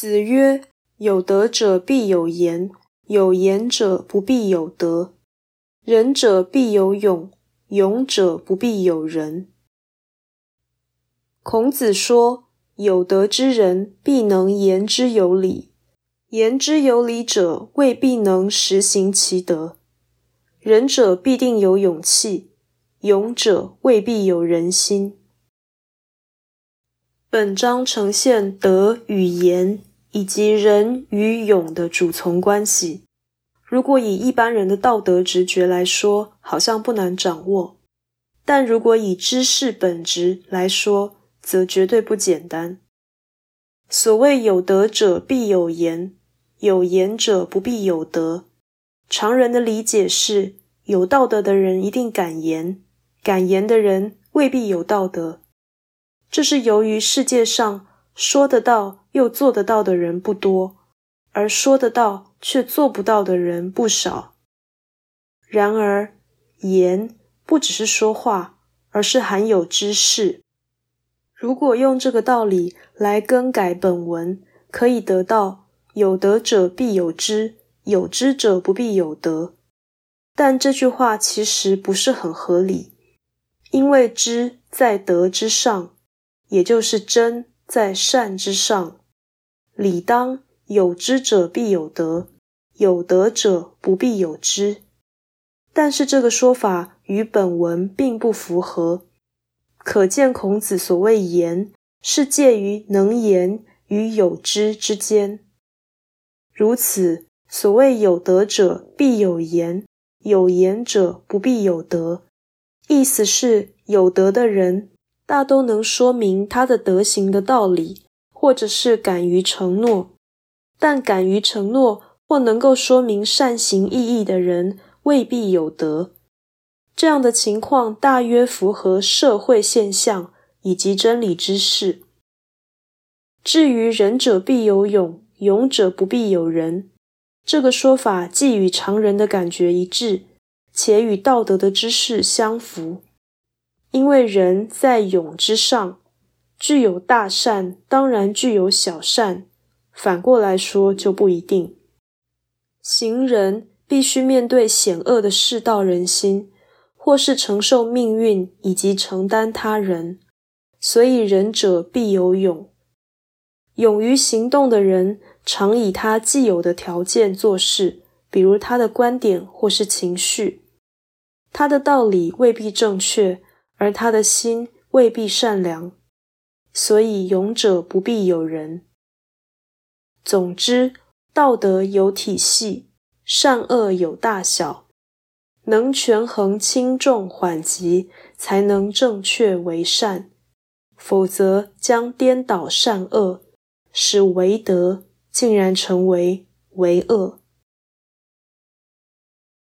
子曰：“有德者必有言，有言者不必有德；仁者必有勇，勇者不必有仁。”孔子说：“有德之人，必能言之有理；言之有理者，未必能实行其德。仁者必定有勇气，勇者未必有仁心。”本章呈现德与言以及仁与勇的主从关系。如果以一般人的道德直觉来说，好像不难掌握；但如果以知识本质来说，则绝对不简单。所谓有德者必有言，有言者不必有德。常人的理解是，有道德的人一定敢言，敢言的人未必有道德。这是由于世界上说得到又做得到的人不多，而说得到却做不到的人不少。然而，言不只是说话，而是含有知识。如果用这个道理来更改本文，可以得到“有德者必有知，有知者不必有德”。但这句话其实不是很合理，因为知在德之上。也就是真在善之上，理当有知者必有德，有德者不必有之。但是这个说法与本文并不符合，可见孔子所谓言，是介于能言与有知之间。如此，所谓有德者必有言，有言者不必有德，意思是有德的人。大都能说明他的德行的道理，或者是敢于承诺，但敢于承诺或能够说明善行意义的人未必有德。这样的情况大约符合社会现象以及真理之事。至于仁者必有勇，勇者不必有仁，这个说法既与常人的感觉一致，且与道德的知识相符。因为人在勇之上，具有大善，当然具有小善；反过来说就不一定。行人必须面对险恶的世道人心，或是承受命运以及承担他人，所以仁者必有勇。勇于行动的人，常以他既有的条件做事，比如他的观点或是情绪，他的道理未必正确。而他的心未必善良，所以勇者不必有人。总之，道德有体系，善恶有大小，能权衡轻重缓急，才能正确为善；否则，将颠倒善恶，使为德竟然成为为恶。